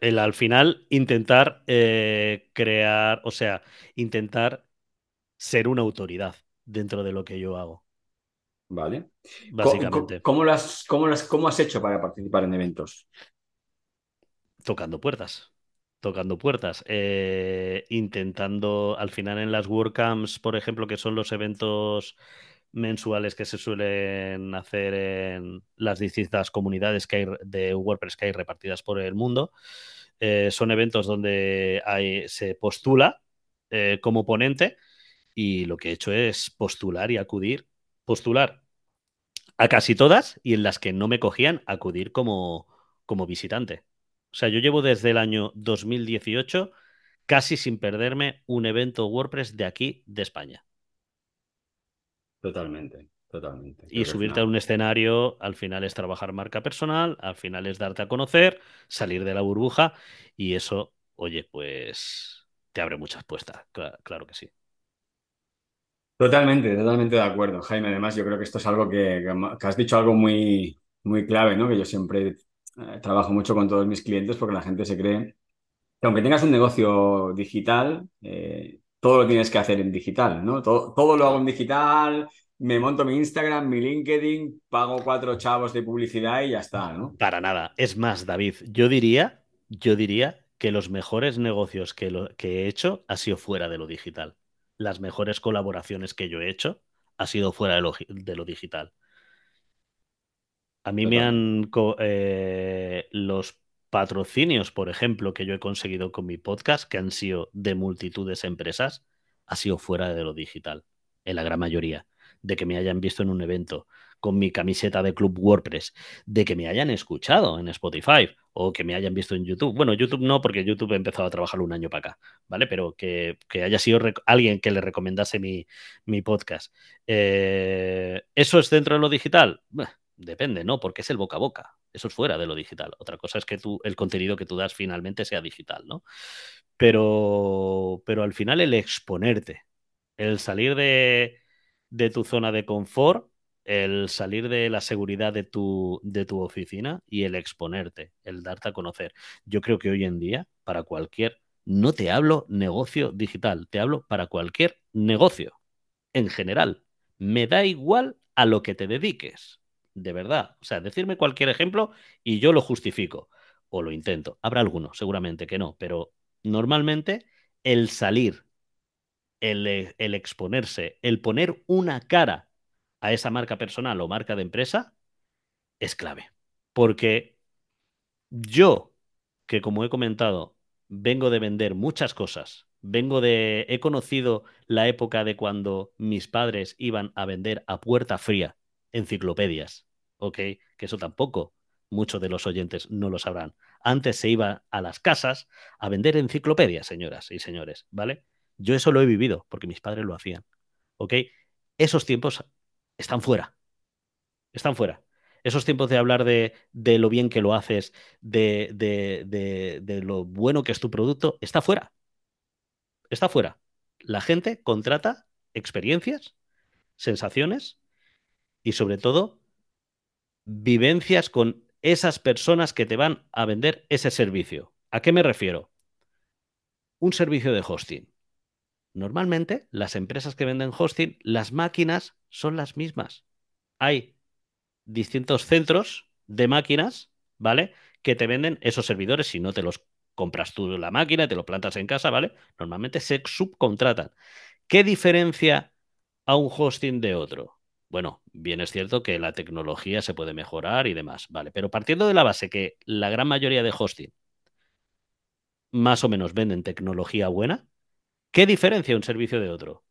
el al final intentar eh, crear, o sea, intentar ser una autoridad dentro de lo que yo hago. Vale. Básicamente. ¿Cómo, lo has, cómo, has hecho para participar en eventos? Tocando puertas. Tocando puertas. Eh, intentando, al final en las WordCamps, por ejemplo, que son los eventos mensuales que se suelen hacer en las distintas comunidades que hay de WordPress que hay repartidas por el mundo. Eh, son eventos donde se postula eh, como ponente y lo que he hecho es postular y acudir, postular a casi todas y en las que no me cogían, acudir como, como visitante. O sea, yo llevo desde el año 2018 casi sin perderme un evento WordPress de aquí, de España. Totalmente, totalmente. Y subirte a un escenario, al final es trabajar marca personal, al final es darte a conocer, salir de la burbuja y eso, oye, pues te abre muchas puertas, claro, que sí. Totalmente, totalmente de acuerdo, Jaime. Además, yo creo que esto es algo que, has dicho algo muy, muy clave, ¿no? Que yo siempre eh, trabajo mucho con todos mis clientes porque la gente se cree que aunque tengas un negocio digital, eh, todo lo tienes que hacer en digital, ¿no? Todo, todo lo hago en digital, me monto mi Instagram, mi LinkedIn, pago cuatro chavos de publicidad y ya está, ¿no? Para nada. Es más, David, yo diría, yo diría que los mejores negocios que, lo, que he hecho ha sido fuera de lo digital. Las mejores colaboraciones que yo he hecho ha sido fuera de lo, de lo digital. A mí me han eh, los patrocinios, por ejemplo, que yo he conseguido con mi podcast, que han sido de multitudes de empresas, ha sido fuera de lo digital, en la gran mayoría, de que me hayan visto en un evento, con mi camiseta de Club WordPress, de que me hayan escuchado en Spotify o que me hayan visto en YouTube. Bueno, YouTube no, porque YouTube he empezado a trabajar un año para acá, ¿vale? Pero que, haya sido alguien que le recomendase mi, podcast. Eh, ¿Eso es dentro de lo digital? Depende, ¿no? Porque es el boca a boca. Eso es fuera de lo digital. Otra cosa es que tú, el contenido que tú das finalmente sea digital, ¿no? Pero, pero al final el exponerte, el salir de, de tu zona de confort, el salir de la seguridad de tu, de tu oficina y el exponerte, el darte a conocer. Yo creo que hoy en día, para cualquier, no te hablo negocio digital, te hablo para cualquier negocio, en general. Me da igual a lo que te dediques, de verdad. O sea, decirme cualquier ejemplo y yo lo justifico o lo intento. Habrá alguno, seguramente que no, pero normalmente el salir eh, el, exponerse, el poner una cara a esa marca personal o marca de empresa es clave. Porque yo, que como he comentado, vengo de vender muchas cosas, vengo de, he conocido la época de cuando mis padres iban a vender a puerta fría enciclopedias, ¿ok? Que eso tampoco muchos de los oyentes no lo sabrán. Antes se iba a las casas a vender enciclopedias, señoras y señores, ¿vale? Yo eso lo he vivido porque mis padres lo hacían. ¿Ok? Esos tiempos están fuera. Están fuera. Esos tiempos de hablar de, lo bien que lo haces, de, de, lo bueno que es tu producto, está fuera. Está fuera. La gente contrata experiencias, sensaciones y sobre todo vivencias con esas personas que te van a vender ese servicio. ¿A qué me refiero? Un servicio de hosting. Normalmente, las empresas que venden hosting, las máquinas son las mismas. Hay distintos centros de máquinas, ¿vale? Que te venden esos servidores si no te los compras tú la máquina te lo plantas en casa, ¿vale? Normalmente se subcontratan. ¿Qué diferencia a un hosting de otro? Bueno, bien es cierto que la tecnología se puede mejorar y demás, ¿vale? Pero partiendo de la base que la gran mayoría de hosting más o menos venden tecnología buena, ¿Qué diferencia un servicio de otro?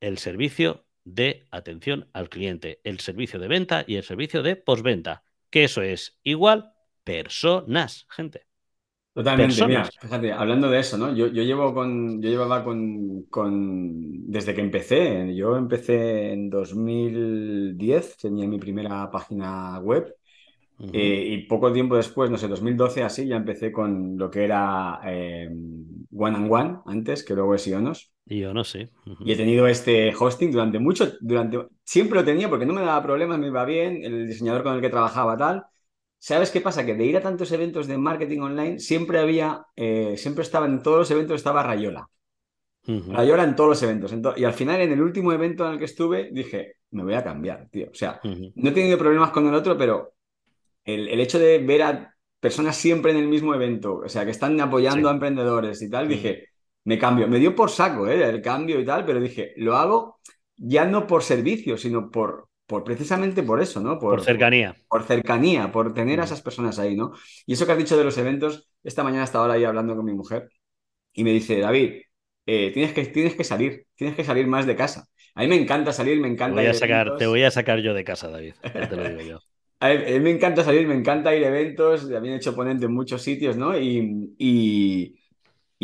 El servicio de atención al cliente, el servicio de venta y el servicio de postventa. Que eso es igual personas, gente. Totalmente, mira, fíjate, hablando de eso, ¿no? Yo, llevo con, yo llevaba con, desde que empecé, yo empecé en 2010, tenía mi primera página web eh, y poco tiempo después, no sé, 2012 así, ya empecé con lo que era eh, One and One antes, que luego es Ionos. Ionos, sí. Y he tenido este hosting durante mucho, durante, siempre lo tenía porque no me daba problemas, me iba bien, el diseñador con el que trabajaba tal. ¿Sabes qué pasa? Que de ir a tantos eventos de marketing online, siempre había, eh, siempre estaba en todos los eventos, estaba Rayola. Rayola en todos los eventos. y al final, en el último evento en el que estuve, dije, me voy a cambiar, tío. O sea, no he tenido problemas con el otro, pero el, hecho de ver a personas siempre en el mismo evento, o sea, que están apoyando a emprendedores y tal, dije, me cambio. Me dio por saco ¿eh? el cambio y tal, pero dije, lo hago ya no por servicio, sino por, por precisamente por eso, ¿no? Por, cercanía. Por, cercanía, por tener a esas personas ahí, ¿no? Y eso que has dicho de los eventos, esta mañana estaba ahí hablando con mi mujer y me dice, David, eh, tienes, que, tienes que salir, tienes que salir más de casa. A mí me encanta salir, me encanta. Te voy, a sacar, te voy a sacar yo de casa, David. te lo digo yo. [LAUGHS] A mí, me encanta salir, me encanta ir a eventos, también he hecho ponente en muchos sitios, ¿no? Y, y,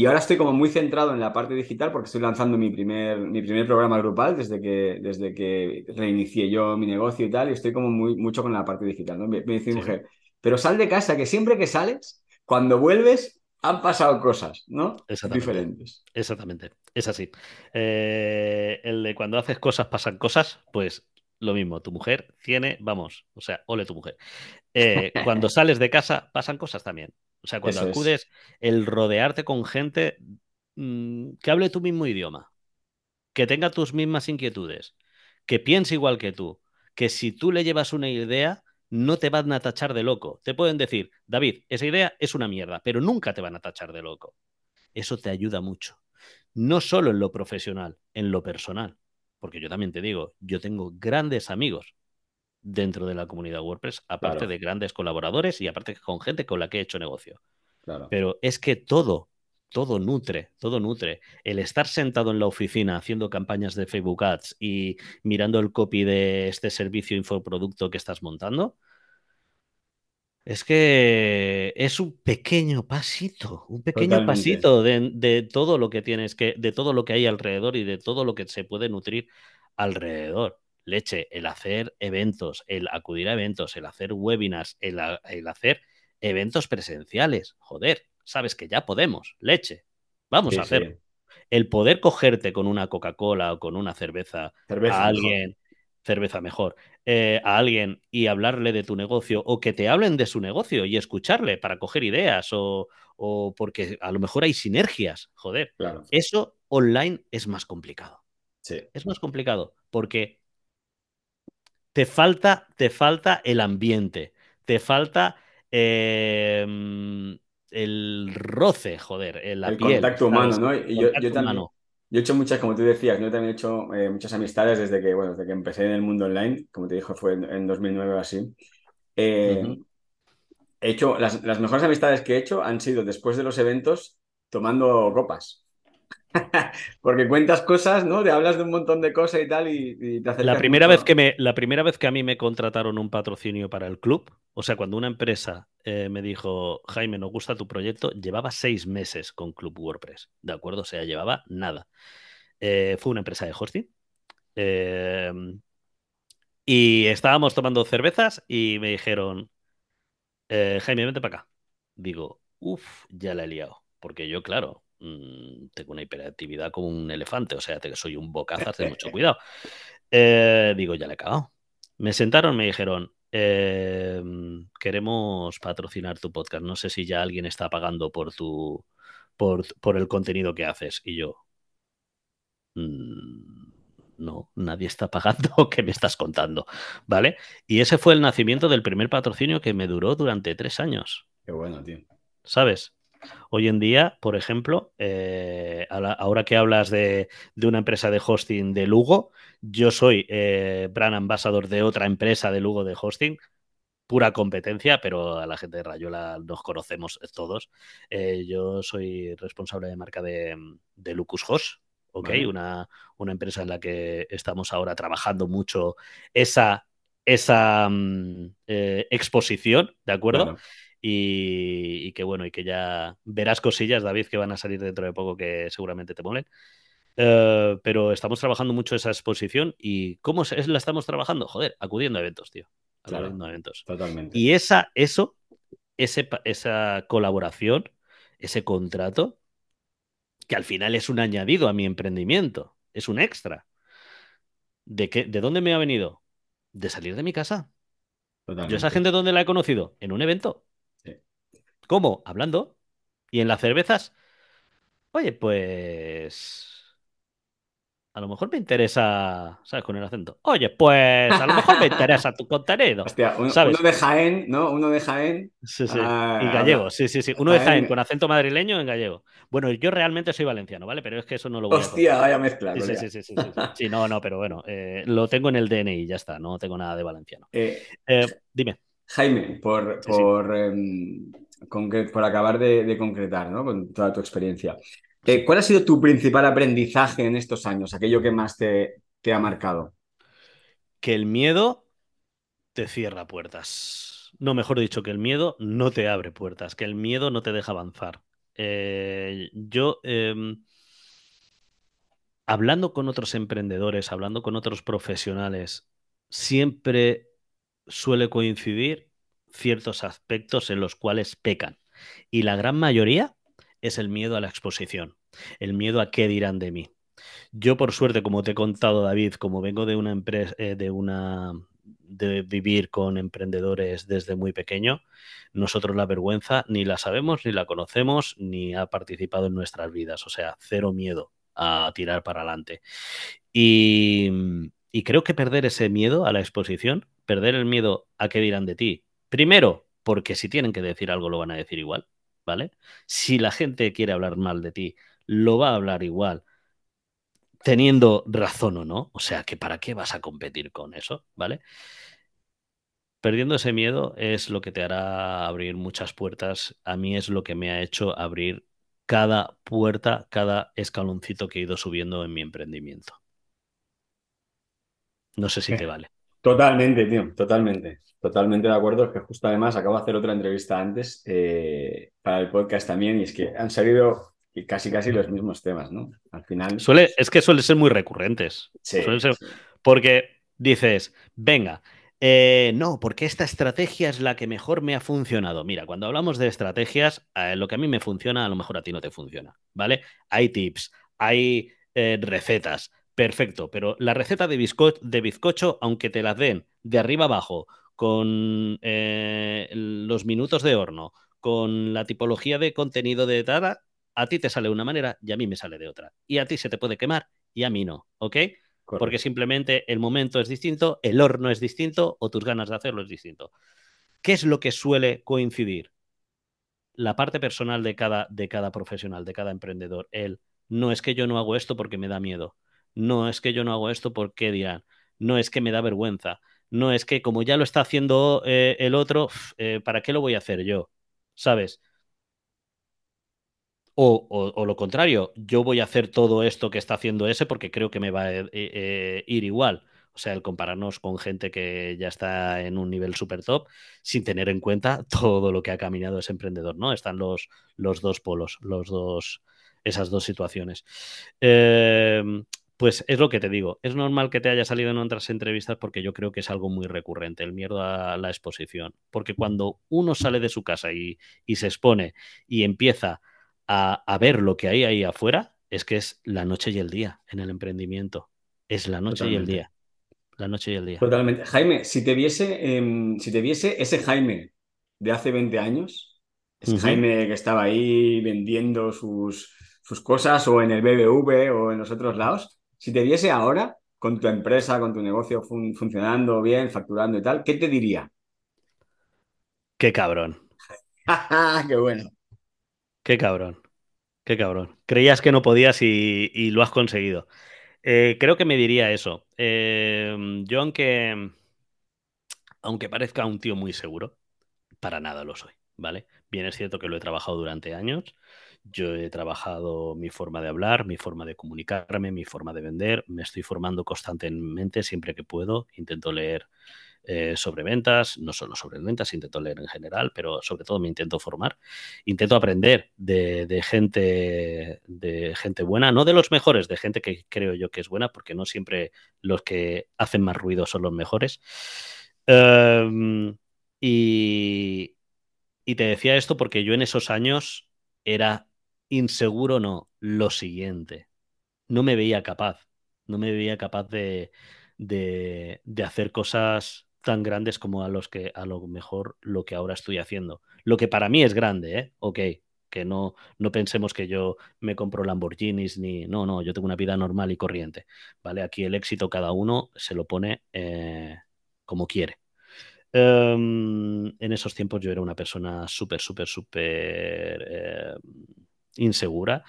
ahora estoy como muy centrado en la parte digital porque estoy lanzando mi primer, mi primer programa grupal desde que, desde que reinicié yo mi negocio y tal, y estoy como muy, mucho con la parte digital, ¿no? Me, dice mi mujer, pero sal de casa, que siempre que sales, cuando vuelves, han pasado cosas, ¿no? Diferentes. Exactamente, es así. Eh, el de cuando haces cosas pasan cosas, pues lo mismo, tu mujer tiene, vamos, o sea, ole tu mujer. Eh, cuando [LAUGHS] sales de casa pasan cosas también. O sea, cuando acudes, el rodearte con gente mm, que hable tu mismo idioma, que tenga tus mismas inquietudes, que piense igual que tú, que si tú le llevas una idea, no te van a tachar de loco. Te pueden decir, David, esa idea es una mierda, pero nunca te van a tachar de loco. Eso te ayuda mucho. No solo en lo profesional, en lo personal. Porque yo también te digo, yo tengo grandes amigos dentro de la comunidad WordPress, aparte de grandes colaboradores y aparte con gente con la que he hecho negocio. Pero es que todo todo nutre, todo nutre. El estar sentado en la oficina haciendo campañas de Facebook Ads y mirando el copy de este servicio infoproducto que estás montando, es que es un pequeño pasito, un pequeño Totalmente. pasito de, de todo lo que tienes que, de todo lo que hay alrededor y de todo lo que se puede nutrir alrededor. Leche, el hacer eventos, el acudir a eventos, el hacer webinars, el, a- el hacer eventos presenciales. Joder, sabes que ya podemos, leche. Vamos Sí, a hacerlo. sí. El poder cogerte con una Coca-Cola o con una cerveza Cerveza, a mejor. alguien, cerveza mejor, eh, a alguien y hablarle de tu negocio o que te hablen de su negocio y escucharle para coger ideas o, o porque a lo mejor hay sinergias, joder. Claro. Eso online es más complicado. Sí. Es más complicado porque te falta, te falta el ambiente, te falta eh, el roce, joder, la el piel, contacto humano. ¿no? Y yo, yo también. humano. Yo he hecho muchas, como tú decías, yo también he hecho eh, muchas amistades desde que, bueno, desde que empecé en el mundo online, como te dije, fue en, en 2009 o así. Eh. He hecho, las, las mejores amistades que he hecho han sido después de los eventos tomando copas. [LAUGHS] Porque cuentas cosas, ¿no? Te hablas de un montón de cosas y tal y, y te acercas La primera, mucho. vez que me, la primera vez que a mí me contrataron un patrocinio para el club, o sea, cuando una empresa eh, me dijo, Jaime, nos gusta tu proyecto, llevaba seis meses con Club WordPress, ¿de acuerdo? O sea, llevaba nada. Eh, fue una empresa de hosting. eh, y estábamos tomando cervezas y me dijeron, Jaime, vente para acá. Digo, uff, ya la he liado. Porque yo, claro, mm, tengo una hiperactividad como un elefante, o sea, te- soy un bocazas de mucho [LAUGHS] cuidado. Eh, digo, ya le he cagado. Me sentaron, me dijeron, eh, queremos patrocinar tu podcast. No sé si ya alguien está pagando por tu por, por el contenido que haces. Y yo, "Mm, no, nadie está pagando. [LAUGHS] ¿Qué me estás contando? ¿Vale? Y ese fue el nacimiento del primer patrocinio que me duró durante tres años. Qué bueno, tío. ¿Sabes? Hoy en día, por ejemplo, eh, la- ahora que hablas de, de una empresa de hosting de Lugo, yo soy eh, brand ambassador de otra empresa de Lugo de hosting, pura competencia, pero a la gente de Rayola nos conocemos todos. Eh, yo soy responsable de marca de, de Lucus Host, ¿ok? Vale. Una, una empresa en la que estamos ahora trabajando mucho esa, esa mm, eh, exposición, ¿de acuerdo? Y, y que bueno, y que ya verás cosillas, David, que van a salir dentro de poco que seguramente te molen. Eh, pero estamos trabajando mucho esa exposición y ¿cómo se- la estamos trabajando? Joder, acudiendo a eventos, tío. Claro. Acudiendo a eventos. Totalmente. Y esa, eso, ese, esa colaboración, ese contrato, que al final es un añadido a mi emprendimiento, es un extra. ¿De, qué, ¿De dónde me ha venido? De salir de mi casa. ¿Yo Totalmente. esa gente dónde la he conocido? En un evento. ¿Cómo? Hablando. Y en las cervezas. Oye, pues. A lo mejor me interesa. ¿Sabes? Con el acento. Oye, pues. A lo mejor me interesa tu contenido. Hostia, un- ¿Sabes? uno de Jaén, ¿no? Uno de Jaén. Sí, sí. Ah, y gallego, sí, sí, sí. Uno de Jaén- con acento madrileño en gallego. Bueno, yo realmente soy valenciano, ¿vale? Pero es que eso no lo voy a Hostia, contar. vaya mezcla. Sí, sí, colega. sí, sí, sí, sí, sí. Sí, no, no, pero bueno, eh, lo tengo en el DNI, ya está, no tengo nada de valenciano. Eh, Eh, dime. Jaime, por, Sí, por, em, por acabar de, de concretar, ¿no? Con toda tu experiencia. Eh. ¿Cuál ha sido tu principal aprendizaje en estos años? Aquello que más te, te ha marcado. Que el miedo te cierra puertas. No, mejor dicho, que el miedo no te abre puertas, que el miedo no te deja avanzar. Eh, yo, em, hablando con otros emprendedores, hablando con otros profesionales, siempre suele coincidir ciertos aspectos en los cuales pecan. Y la gran mayoría es el miedo a la exposición, el miedo a qué dirán de mí. Yo, por suerte, como te he contado, David, como vengo de una empresa, de una de vivir con emprendedores desde muy pequeño, nosotros la vergüenza ni la sabemos, ni la conocemos, ni ha participado en nuestras vidas. O sea, cero miedo a tirar para adelante. Y, y creo que perder ese miedo a la exposición, perder el miedo a qué dirán de ti, primero, porque si tienen que decir algo lo van a decir igual, ¿vale? Si la gente quiere hablar mal de ti, lo va a hablar igual teniendo razón o no. O sea, que para qué vas a competir con eso, ¿vale? Perdiendo ese miedo es lo que te hará abrir muchas puertas. A mí es lo que me ha hecho abrir cada puerta, cada escaloncito que he ido subiendo en mi emprendimiento. No sé si te vale. Totalmente, tío, totalmente. Totalmente de acuerdo. Es que justo además acabo de hacer otra entrevista antes eh, para el podcast también y es que han salido casi casi los mismos temas, ¿no? Al final. Suele, es que suelen ser muy recurrentes. Sí, Porque dices, venga, eh, no, porque esta estrategia es la que mejor me ha funcionado. Mira, cuando hablamos de estrategias, eh, lo que a mí me funciona, a lo mejor a ti no te funciona, ¿vale? Hay tips, hay recetas, perfecto, pero la receta de, de bizcocho, aunque te la den de arriba abajo, con eh, los minutos de horno, con la tipología de contenido de data, a ti te sale de una manera y a mí me sale de otra. Y a ti se te puede quemar y a mí no, ¿ok? Porque simplemente el momento es distinto, el horno es distinto o tus ganas de hacerlo es distinto. ¿Qué es lo que suele coincidir? La parte personal de cada, de cada profesional, de cada emprendedor. El no es que yo no hago esto porque me da miedo. No es que yo no hago esto porque dirán. No es que me da vergüenza no es que como ya lo está haciendo eh, el otro, eh, ¿para qué lo voy a hacer yo? ¿Sabes? O, lo contrario, yo voy a hacer todo esto que está haciendo ese porque creo que me va a eh, ir igual. O sea, el compararnos con gente que ya está en un nivel super top sin tener en cuenta todo lo que ha caminado ese emprendedor, ¿no? Están los, los dos polos, los dos, esas dos situaciones. Pues es lo que te digo. Es normal que te haya salido en otras entrevistas porque yo creo que es algo muy recurrente, el miedo a la exposición. Porque cuando uno sale de su casa y, se expone y empieza a, ver lo que hay ahí afuera, es que es la noche y el día en el emprendimiento. Es la noche y el día. La noche y el día. Totalmente. Jaime, si te viese, em, si te viese ese Jaime de hace 20 años, ese Jaime que estaba ahí vendiendo sus, sus cosas o en el BBV o en los otros lados, si te viese ahora con tu empresa, con tu negocio funcionando bien, facturando y tal, ¿qué te diría? Qué cabrón. [LAUGHS] Qué bueno. Qué cabrón. Qué cabrón. Creías que no podías y, lo has conseguido. Eh, creo que me diría eso. Eh, yo, aunque, aunque parezca un tío muy seguro, para nada lo soy, ¿vale? Bien es cierto que lo he trabajado durante años yo he trabajado mi forma de hablar, mi forma de comunicarme, mi forma de vender. Me estoy formando constantemente siempre que puedo. Intento leer eh, sobre ventas, no solo sobre ventas, intento leer en general, pero sobre todo me intento formar. Intento aprender de, gente, de gente buena, no de los mejores, de gente que creo yo que es buena, porque no siempre los que hacen más ruido son los mejores. Em, y, y te decía esto porque yo en esos años era inseguro no, lo siguiente. No me veía capaz, no me veía capaz de, de, hacer cosas tan grandes como a los que a lo mejor lo que ahora estoy haciendo. Lo que para mí es grande, ¿eh? Ok, que no, no pensemos que yo me compro Lamborghinis ni. No, no, yo tengo una vida normal y corriente. ¿Vale? Aquí el éxito cada uno se lo pone eh, como quiere. Em, en esos tiempos yo era una persona súper, súper, súper eh, insegura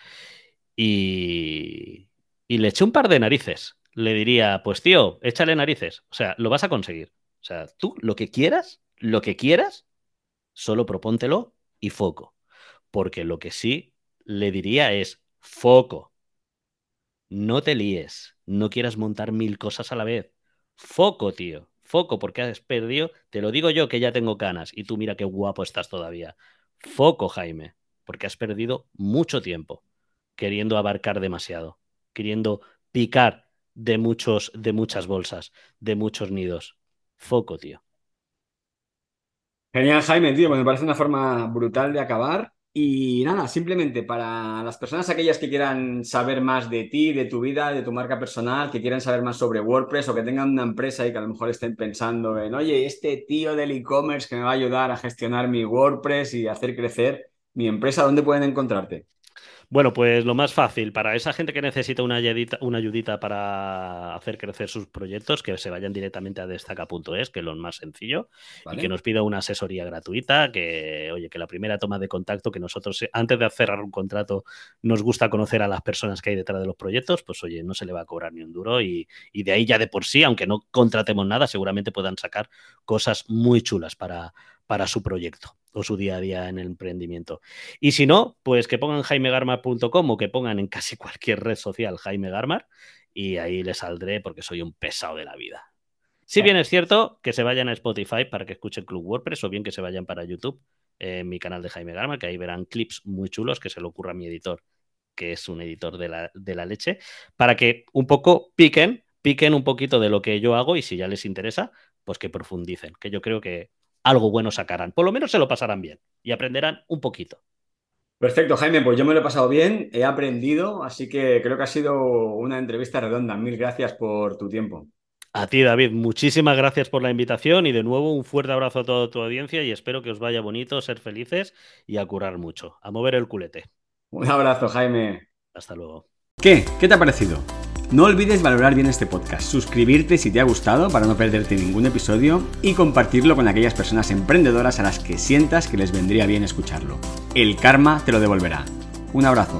y, le eché un par de narices. Le diría, pues tío, échale narices. O sea, lo vas a conseguir. O sea, tú lo que quieras, lo que quieras, solo propóntelo y foco. Porque lo que sí le diría es foco. No te líes. No quieras montar mil cosas a la vez. Foco, tío. Foco, porque has perdido. Te lo digo yo que ya tengo canas y tú mira qué guapo estás todavía. Foco, Jaime porque has perdido mucho tiempo queriendo abarcar demasiado, queriendo picar de muchos, de muchas bolsas, de muchos nidos. Foco, tío. Genial, Jaime, tío, pues me parece una forma brutal de acabar. Y nada, simplemente para las personas aquellas que quieran saber más de ti, de tu vida, de tu marca personal, que quieran saber más sobre WordPress o que tengan una empresa y que a lo mejor estén pensando en, oye, este tío del e-commerce que me va a ayudar a gestionar mi WordPress y hacer crecer, mi empresa, ¿dónde pueden encontrarte? Bueno, pues lo más fácil, para esa gente que necesita una ayudita, una ayudita para hacer crecer sus proyectos, que se vayan directamente a destaca.es, que es lo más sencillo, y que nos pida una asesoría gratuita, que, oye, que la primera toma de contacto, que nosotros, antes de cerrar un contrato, nos gusta conocer a las personas que hay detrás de los proyectos, pues oye, no se le va a cobrar ni un duro, y, y de ahí ya de por sí, aunque no contratemos nada, seguramente puedan sacar cosas muy chulas para, para su proyecto o su día a día en el emprendimiento. Y si no, pues que pongan jaimegarmar.com o que pongan en casi cualquier red social Jaime Garmar y ahí le saldré porque soy un pesado de la vida. Si bien es cierto que se vayan a Spotify para que escuchen Club WordPress o bien que se vayan para YouTube en mi canal de Jaime Garmar, que ahí verán clips muy chulos que se le ocurra a mi editor, que es un editor de la, de la leche, para que un poco piquen, piquen un poquito de lo que yo hago y si ya les interesa, pues que profundicen, que yo creo que algo bueno sacarán. Por lo menos se lo pasarán bien y aprenderán un poquito. Perfecto, Jaime, pues yo me lo he pasado bien, he aprendido, así que creo que ha sido una entrevista redonda. Mil gracias por tu tiempo. A ti, David, muchísimas gracias por la invitación y de nuevo un fuerte abrazo a toda tu audiencia y espero que os vaya bonito, ser felices y a curar mucho. A mover el culete. Un abrazo, Jaime. Hasta luego. ¿Qué? ¿Qué te ha parecido? No olvides valorar bien este podcast, suscribirte si te ha gustado para no perderte ningún episodio y compartirlo con aquellas personas emprendedoras a las que sientas que les vendría bien escucharlo. El karma te lo devolverá. Un abrazo.